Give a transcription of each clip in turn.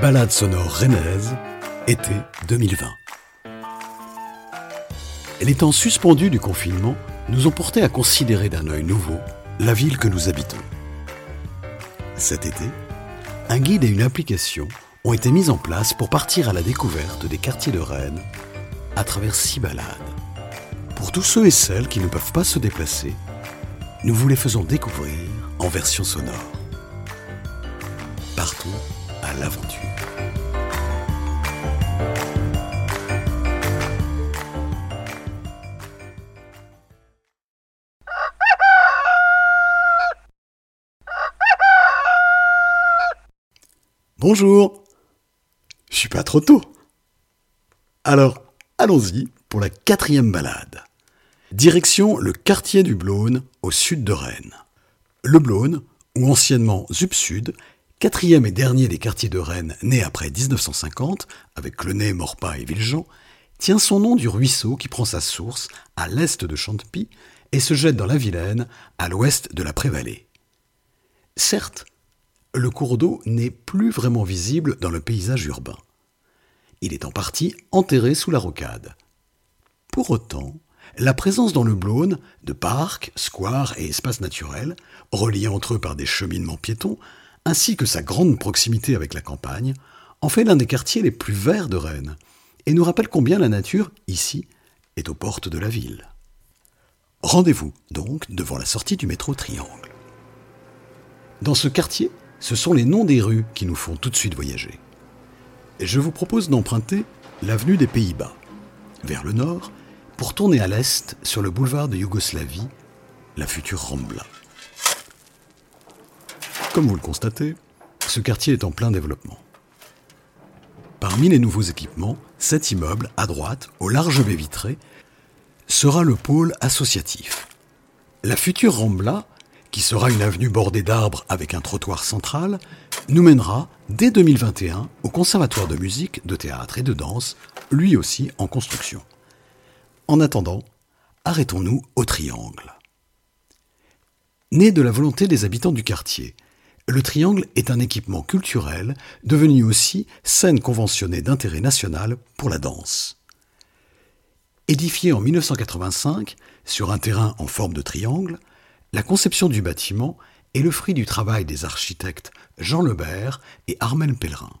Balade sonore rennaise, été 2020. Les temps suspendus du confinement nous ont portés à considérer d'un œil nouveau la ville que nous habitons. Cet été, un guide et une application ont été mis en place pour partir à la découverte des quartiers de Rennes à travers six balades. Pour tous ceux et celles qui ne peuvent pas se déplacer, nous vous les faisons découvrir en version sonore. Partons l'aventure. Bonjour Je suis pas trop tôt Alors, allons-y pour la quatrième balade. Direction le quartier du Blône, au sud de Rennes. Le Blône, ou anciennement Zup Sud, quatrième et dernier des quartiers de Rennes né après 1950, avec Le Nez, Morpas et Villejean, tient son nom du ruisseau qui prend sa source à l'est de Chantepie et se jette dans la Vilaine, à l'ouest de la Prévallée. Certes, le cours d'eau n'est plus vraiment visible dans le paysage urbain. Il est en partie enterré sous la rocade. Pour autant, la présence dans le Blône de parcs, squares et espaces naturels, reliés entre eux par des cheminements piétons, ainsi que sa grande proximité avec la campagne, en fait l'un des quartiers les plus verts de Rennes, et nous rappelle combien la nature, ici, est aux portes de la ville. Rendez-vous donc devant la sortie du métro Triangle. Dans ce quartier, ce sont les noms des rues qui nous font tout de suite voyager. Je vous propose d'emprunter l'avenue des Pays-Bas, vers le nord, pour tourner à l'est sur le boulevard de Yougoslavie, la future Rambla. Comme vous le constatez, ce quartier est en plein développement. Parmi les nouveaux équipements, cet immeuble, à droite, au large baie vitré, sera le pôle associatif. La future Rambla qui sera une avenue bordée d'arbres avec un trottoir central, nous mènera dès 2021 au Conservatoire de musique, de théâtre et de danse, lui aussi en construction. En attendant, arrêtons-nous au Triangle. Né de la volonté des habitants du quartier, le Triangle est un équipement culturel devenu aussi scène conventionnée d'intérêt national pour la danse. Édifié en 1985 sur un terrain en forme de triangle, la conception du bâtiment est le fruit du travail des architectes Jean Lebert et Armel Pellerin.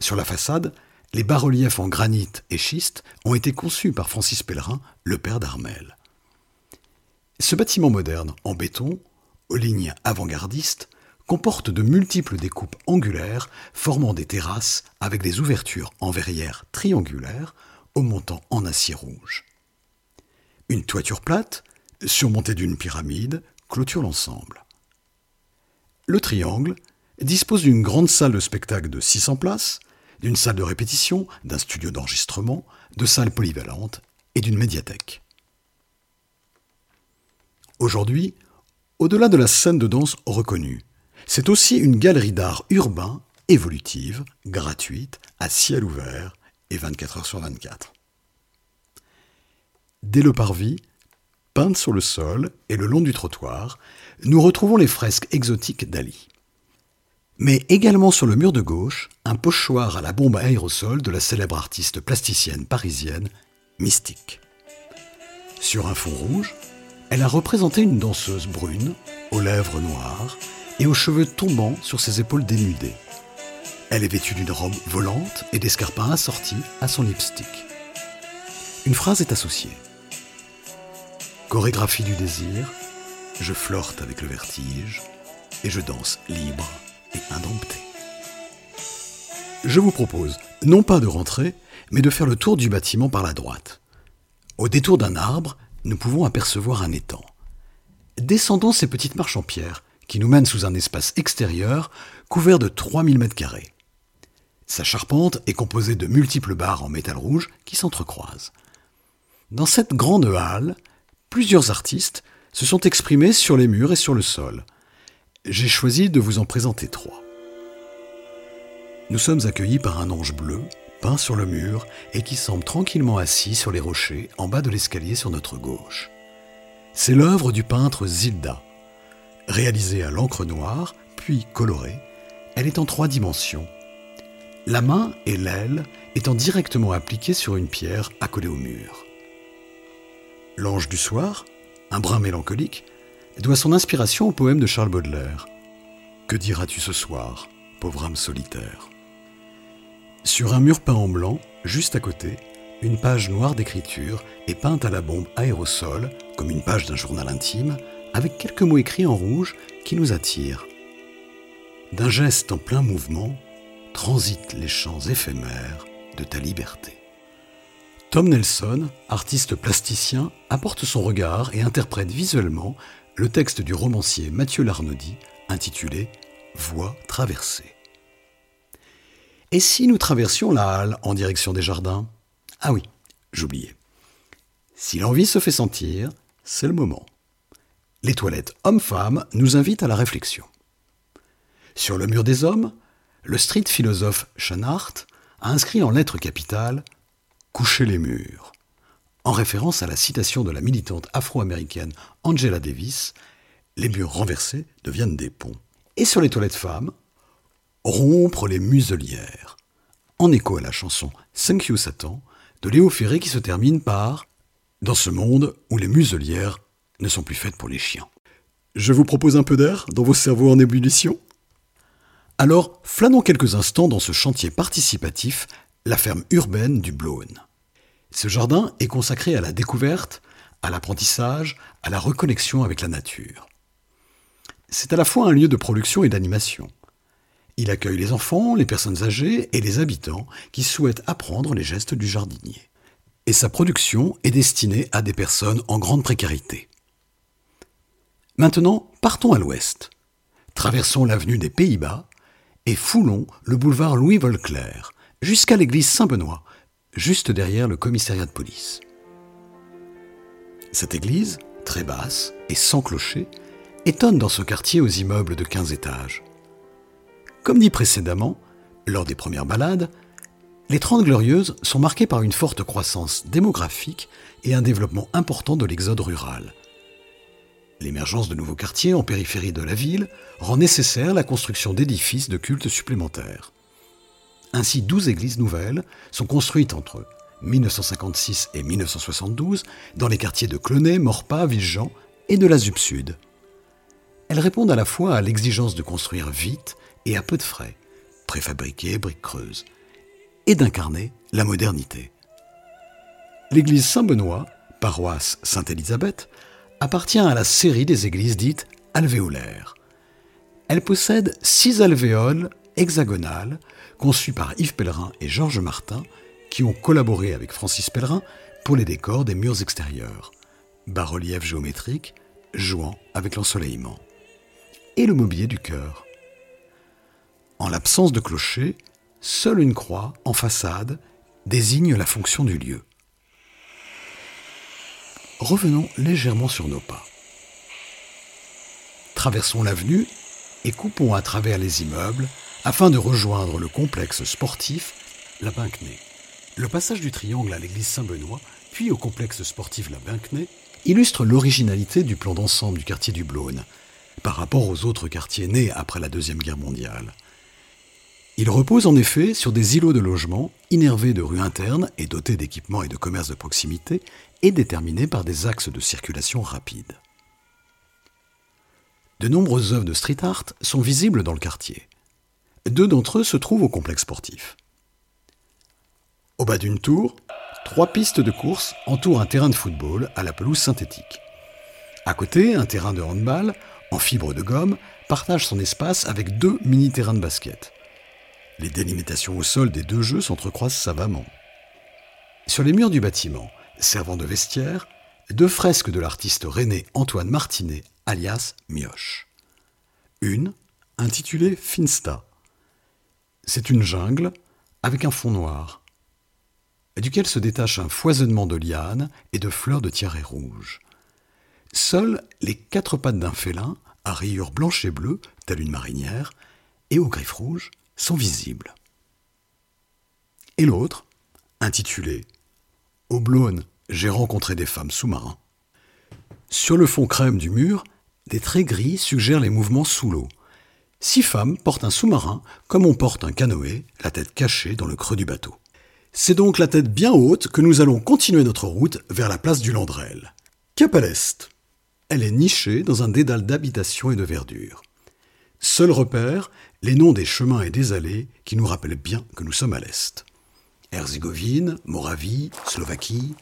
Sur la façade, les bas-reliefs en granit et schiste ont été conçus par Francis Pellerin, le père d'Armel. Ce bâtiment moderne en béton, aux lignes avant-gardistes, comporte de multiples découpes angulaires formant des terrasses avec des ouvertures en verrière triangulaires au montant en acier rouge. Une toiture plate, surmonté d'une pyramide, clôture l'ensemble. Le triangle dispose d'une grande salle de spectacle de 600 places, d'une salle de répétition, d'un studio d'enregistrement, de salles polyvalentes et d'une médiathèque. Aujourd'hui, au-delà de la scène de danse reconnue, c'est aussi une galerie d'art urbain évolutive, gratuite, à ciel ouvert et 24 heures sur 24. Dès le parvis, peintes sur le sol et le long du trottoir, nous retrouvons les fresques exotiques d'Ali. Mais également sur le mur de gauche, un pochoir à la bombe aérosol de la célèbre artiste plasticienne parisienne Mystique. Sur un fond rouge, elle a représenté une danseuse brune, aux lèvres noires et aux cheveux tombant sur ses épaules dénudées. Elle est vêtue d'une robe volante et d'escarpins assortis à son lipstick. Une phrase est associée. Chorégraphie du désir, je flirte avec le vertige et je danse libre et indompté. Je vous propose non pas de rentrer, mais de faire le tour du bâtiment par la droite. Au détour d'un arbre, nous pouvons apercevoir un étang. Descendons ces petites marches en pierre qui nous mènent sous un espace extérieur couvert de 3000 m2. Sa charpente est composée de multiples barres en métal rouge qui s'entrecroisent. Dans cette grande halle, plusieurs artistes se sont exprimés sur les murs et sur le sol. J'ai choisi de vous en présenter trois. Nous sommes accueillis par un ange bleu, peint sur le mur, et qui semble tranquillement assis sur les rochers en bas de l'escalier sur notre gauche. C'est l'œuvre du peintre Zilda. Réalisée à l'encre noire, puis colorée, elle est en trois dimensions. la main et l'aile étant directement appliquées sur une pierre accolée au mur. L'ange du soir, un brin mélancolique, doit son inspiration au poème de Charles Baudelaire. Que diras-tu ce soir, pauvre âme solitaire? Sur un mur peint en blanc, juste à côté, une page noire d'écriture est peinte à la bombe aérosol, comme une page d'un journal intime, avec quelques mots écrits en rouge qui nous attirent. D'un geste en plein mouvement, transitent les champs éphémères de ta liberté. Tom Nelson, artiste plasticien, apporte son regard et interprète visuellement le texte du romancier Mathieu Larnaudy intitulé Voix traversée. Et si nous traversions la halle en direction des jardins? Ah oui, j'oubliais. Si l'envie se fait sentir, c'est le moment. Les toilettes hommes-femmes nous invitent à la réflexion. Sur le mur des hommes, le street philosophe Schanart a inscrit en lettres capitales Coucher les murs, en référence à la citation de la militante afro-américaine Angela Davis Les murs renversés deviennent des ponts. Et sur les toilettes femmes, rompre les muselières, en écho à la chanson Thank You Satan de Léo Ferré qui se termine par Dans ce monde où les muselières ne sont plus faites pour les chiens. Je vous propose un peu d'air dans vos cerveaux en ébullition? Alors, flânons quelques instants dans ce chantier participatif, la ferme urbaine du Blône. Ce jardin est consacré à la découverte, à l'apprentissage, à la reconnexion avec la nature. C'est à la fois un lieu de production et d'animation. Il accueille les enfants, les personnes âgées et les habitants qui souhaitent apprendre les gestes du jardinier. Et sa production est destinée à des personnes en grande précarité. Maintenant, partons à l'ouest. Traversons l'avenue des Pays-Bas et foulons le boulevard Louis Volclair jusqu'à l'église Saint-Benoît, juste derrière le commissariat de police. Cette église, très basse et sans clocher, étonne dans ce quartier aux immeubles de 15 étages. Comme dit précédemment, lors des premières balades, les Trente Glorieuses sont marquées par une forte croissance démographique et un développement important de l'exode rural. L'émergence de nouveaux quartiers en périphérie de la ville rend nécessaire la construction d'édifices de culte supplémentaires. Ainsi, 12 églises nouvelles sont construites entre 1956 et 1972 dans les quartiers de Clonay, Morpas, Villejean et de la Zup Sud. Elles répondent à la fois à l'exigence de construire vite et à peu de frais, préfabriquées, briques creuses, et d'incarner la modernité. L'église Saint-Benoît, paroisse Sainte-Élisabeth, appartient à la série des églises dites alvéolaires. Elle possède six alvéoles hexagonales conçues par Yves Pellerin et Georges Martin, qui ont collaboré avec Francis Pellerin pour les décors des murs extérieurs, bas-reliefs géométriques jouant avec l'ensoleillement, et le mobilier du chœur. En l'absence de clocher, seule une croix en façade désigne la fonction du lieu revenons légèrement sur nos pas. Traversons l'avenue et coupons à travers les immeubles afin de rejoindre le complexe sportif La Binquenay. Le passage du triangle à l'église Saint-Benoît, puis au complexe sportif La Binquenay, illustre l'originalité du plan d'ensemble du quartier du Blône par rapport aux autres quartiers nés après la Deuxième Guerre mondiale. Il repose en effet sur des îlots de logements innervés de rues internes et dotés d'équipements et de commerces de proximité et déterminés par des axes de circulation rapides. De nombreuses œuvres de street art sont visibles dans le quartier. Deux d'entre eux se trouvent au complexe sportif. Au bas d'une tour, trois pistes de course entourent un terrain de football à la pelouse synthétique. À côté, un terrain de handball en fibre de gomme partage son espace avec deux mini-terrains de basket. Les délimitations au sol des deux jeux s'entrecroisent savamment. Sur les murs du bâtiment, servant de vestiaire, deux fresques de l'artiste René Antoine Martinet, alias Mioche. Une, intitulée Finsta. C'est une jungle avec un fond noir, duquel se détache un foisonnement de lianes et de fleurs de tiare rouge. Seules les quatre pattes d'un félin, à rayures blanches et bleues, telle une marinière, et aux griffes rouges, sont visibles. Et l'autre, intitulé Au Blône, j'ai rencontré des femmes sous-marins. Sur le fond crème du mur, des traits gris suggèrent les mouvements sous l'eau. Six femmes portent un sous-marin comme on porte un canoë, la tête cachée dans le creux du bateau. C'est donc la tête bien haute que nous allons continuer notre route vers la place du Landrel. Cap à l'est. Elle est nichée dans un dédale d'habitation et de verdure. Seul repère, les noms des chemins et des allées qui nous rappellent bien que nous sommes à l'est. Herzégovine, Moravie, Slovaquie.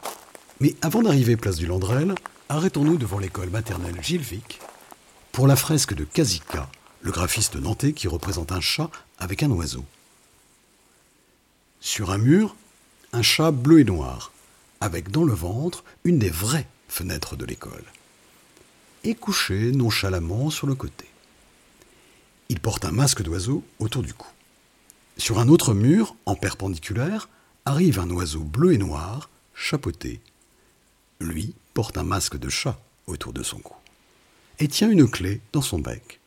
Mais avant d'arriver place du Landrel, arrêtons-nous devant l'école maternelle Gilles pour la fresque de Kazika, le graphiste nantais qui représente un chat avec un oiseau. Sur un mur, un chat bleu et noir, avec dans le ventre une des vraies fenêtres de l'école, et couché nonchalamment sur le côté. Il porte un masque d'oiseau autour du cou. Sur un autre mur, en perpendiculaire, arrive un oiseau bleu et noir, chapeauté. Lui porte un masque de chat autour de son cou et tient une clé dans son bec.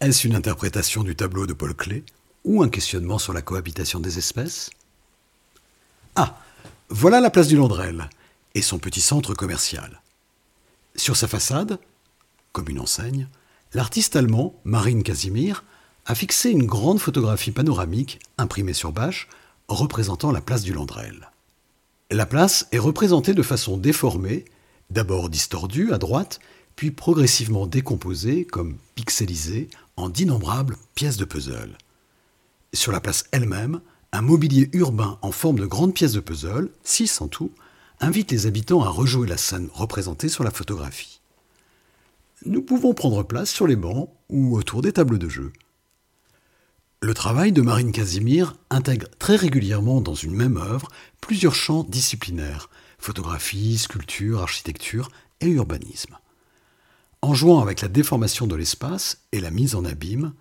Est-ce une interprétation du tableau de Paul Klee ou un questionnement sur la cohabitation des espèces? Ah, voilà la place du Landrel et son petit centre commercial. Sur sa façade, comme une enseigne, l'artiste allemand Marine Casimir a fixé une grande photographie panoramique imprimée sur bâche représentant la place du Landrel. La place est représentée de façon déformée, d'abord distordue à droite, puis progressivement décomposée comme pixelisée en d'innombrables pièces de puzzle. Sur la place elle-même, un mobilier urbain en forme de grandes pièces de puzzle, six en tout, invite les habitants à rejouer la scène représentée sur la photographie. Nous pouvons prendre place sur les bancs ou autour des tables de jeu. Le travail de Marine Casimir intègre très régulièrement dans une même œuvre plusieurs champs disciplinaires photographie, sculpture, architecture et urbanisme. En jouant avec la déformation de l'espace et la mise en abîme,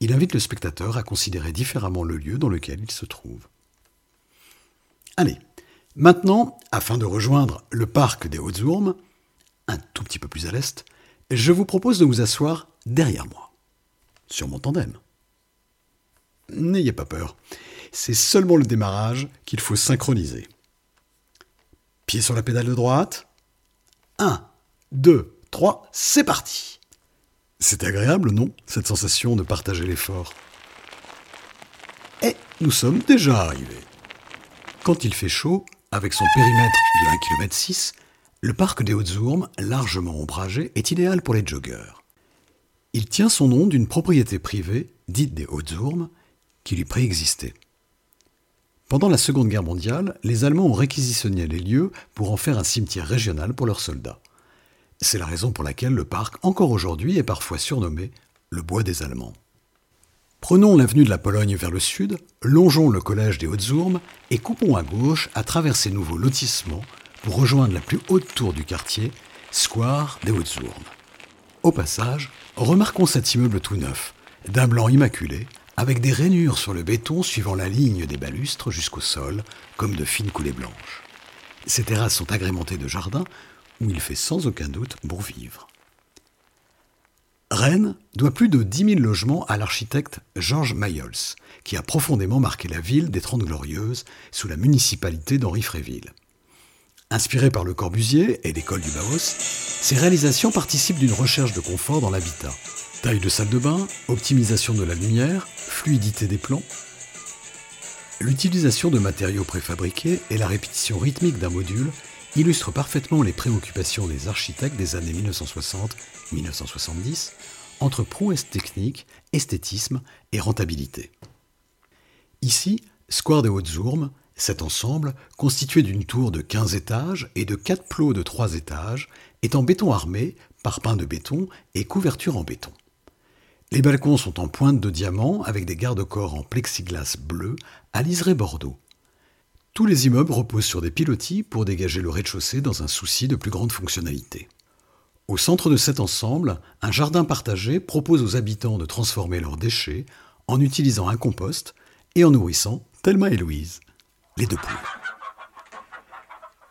il invite le spectateur à considérer différemment le lieu dans lequel il se trouve. Allez, maintenant, afin de rejoindre le parc des Hautes-Ourmes, un tout petit peu plus à l'est, je vous propose de vous asseoir derrière moi, sur mon tandem. N'ayez pas peur, c'est seulement le démarrage qu'il faut synchroniser. Pied sur la pédale de droite. 1, 2, 3, c'est parti C'est agréable, non, cette sensation de partager l'effort? Et nous sommes déjà arrivés. Quand il fait chaud, avec son périmètre de 1 km 6, le parc des Hautes-Ourmes, largement ombragé, est idéal pour les joggeurs. Il tient son nom d'une propriété privée, dite des Hautes-Ourmes, qui lui préexistait. Pendant la Seconde Guerre mondiale, les Allemands ont réquisitionné les lieux pour en faire un cimetière régional pour leurs soldats. C'est la raison pour laquelle le parc, encore aujourd'hui, est parfois surnommé le Bois des Allemands. Prenons l'avenue de la Pologne vers le sud, longeons le collège des Hautes-Ourmes et coupons à gauche à travers ces nouveaux lotissements pour rejoindre la plus haute tour du quartier, Square des Hautes-Ourmes. Au passage, remarquons cet immeuble tout neuf, d'un blanc immaculé, avec des rainures sur le béton suivant la ligne des balustres jusqu'au sol, comme de fines coulées blanches. Ces terrasses sont agrémentées de jardins où il fait sans aucun doute bon vivre. Rennes doit plus de 10 000 logements à l'architecte Georges Mayols, qui a profondément marqué la ville des Trente Glorieuses sous la municipalité d'Henri Fréville. Inspiré par Le Corbusier et l'école du Baos, ces réalisations participent d'une recherche de confort dans l'habitat. Taille de salle de bain, optimisation de la lumière, fluidité des plans. L'utilisation de matériaux préfabriqués et la répétition rythmique d'un module illustrent parfaitement les préoccupations des architectes des années 1960-1970 entre prouesse technique, esthétisme et rentabilité. Ici, Square des Hautes-Ourmes, cet ensemble, constitué d'une tour de 15 étages et de quatre plots de 3 étages, est en béton armé, parpaing de béton et couverture en béton. Les balcons sont en pointe de diamant avec des garde-corps en plexiglas bleu à liseré bordeaux. Tous les immeubles reposent sur des pilotis pour dégager le rez-de-chaussée dans un souci de plus grande fonctionnalité. Au centre de cet ensemble, un jardin partagé propose aux habitants de transformer leurs déchets en utilisant un compost et en nourrissant Thelma et Louise les deux poules.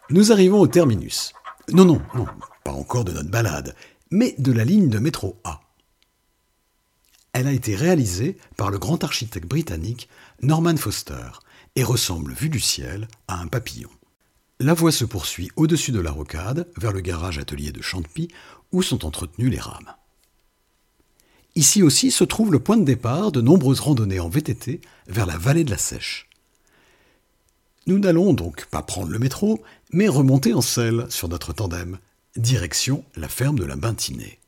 Nous arrivons au terminus. Non, non, non, pas encore de notre balade, mais de la ligne de métro A. Elle a été réalisée par le grand architecte britannique Norman Foster et ressemble, vue du ciel, à un papillon. La voie se poursuit au-dessus de la rocade, vers le garage atelier de Champy, où sont entretenues les rames. Ici aussi se trouve le point de départ de nombreuses randonnées en VTT vers la vallée de la Sèche. Nous n'allons donc pas prendre le métro, mais remonter en selle sur notre tandem, direction la ferme de la Bintinée.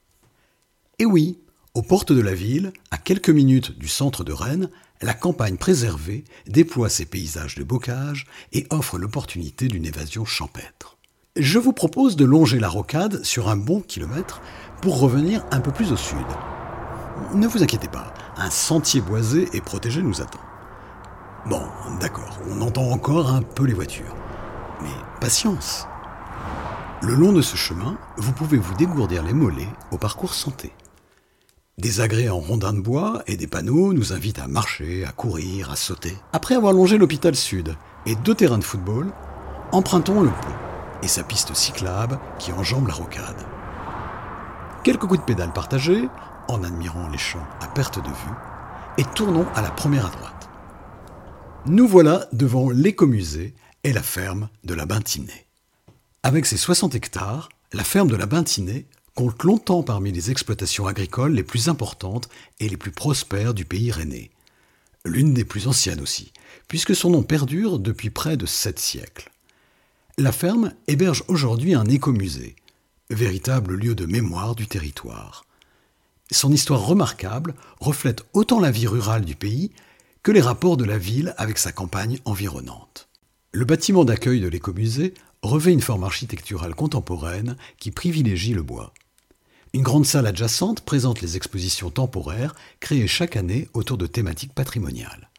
Et oui, aux portes de la ville, à quelques minutes du centre de Rennes, la campagne préservée déploie ses paysages de bocage et offre l'opportunité d'une évasion champêtre. Je vous propose de longer la rocade sur un bon kilomètre pour revenir un peu plus au sud. Ne vous inquiétez pas, un sentier boisé et protégé nous attend. Bon, d'accord, on entend encore un peu les voitures. Mais patience. Le long de ce chemin, vous pouvez vous dégourdir les mollets au parcours santé. Des agrès en rondins de bois et des panneaux nous invitent à marcher, à courir, à sauter. Après avoir longé l'hôpital sud et deux terrains de football, empruntons le pont et sa piste cyclable qui enjambe la rocade. Quelques coups de pédale partagés, en admirant les champs à perte de vue, et tournons à la première à droite. Nous voilà devant l'écomusée et la ferme de la Bintinée. Avec ses 60 hectares, la ferme de la Bintinée compte longtemps parmi les exploitations agricoles les plus importantes et les plus prospères du pays rennais. L'une des plus anciennes aussi, puisque son nom perdure depuis près de sept siècles. La ferme héberge aujourd'hui un écomusée, véritable lieu de mémoire du territoire. Son histoire remarquable reflète autant la vie rurale du pays que les rapports de la ville avec sa campagne environnante. Le bâtiment d'accueil de l'écomusée revêt une forme architecturale contemporaine qui privilégie le bois. Une grande salle adjacente présente les expositions temporaires créées chaque année autour de thématiques patrimoniales.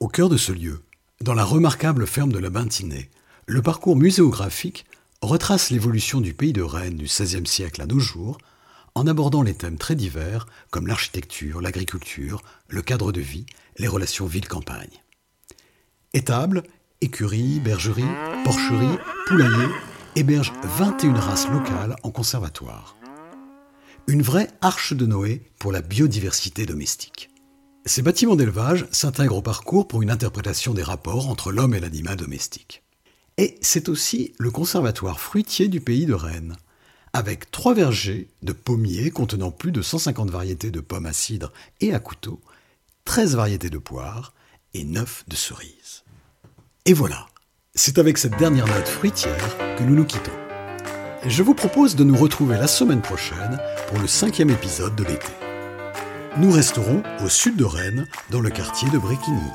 Au cœur de ce lieu, dans la remarquable ferme de la Bintinée, le parcours muséographique retrace l'évolution du pays de Rennes du XVIe siècle à nos jours, en abordant les thèmes très divers comme l'architecture, l'agriculture, le cadre de vie, les relations ville-campagne. Étables, écuries, bergeries, porcheries, poulaillers hébergent 21 races locales en conservatoire. Une vraie arche de Noé pour la biodiversité domestique. Ces bâtiments d'élevage s'intègrent au parcours pour une interprétation des rapports entre l'homme et l'animal domestique. Et c'est aussi le conservatoire fruitier du pays de Rennes, avec trois vergers de pommiers contenant plus de 150 variétés de pommes à cidre et à couteau, 13 variétés de poires et 9 de cerises. Et voilà, c'est avec cette dernière note fruitière que nous nous quittons. Je vous propose de nous retrouver la semaine prochaine pour le cinquième épisode de l'été. Nous resterons au sud de Rennes, dans le quartier de Bréquigny.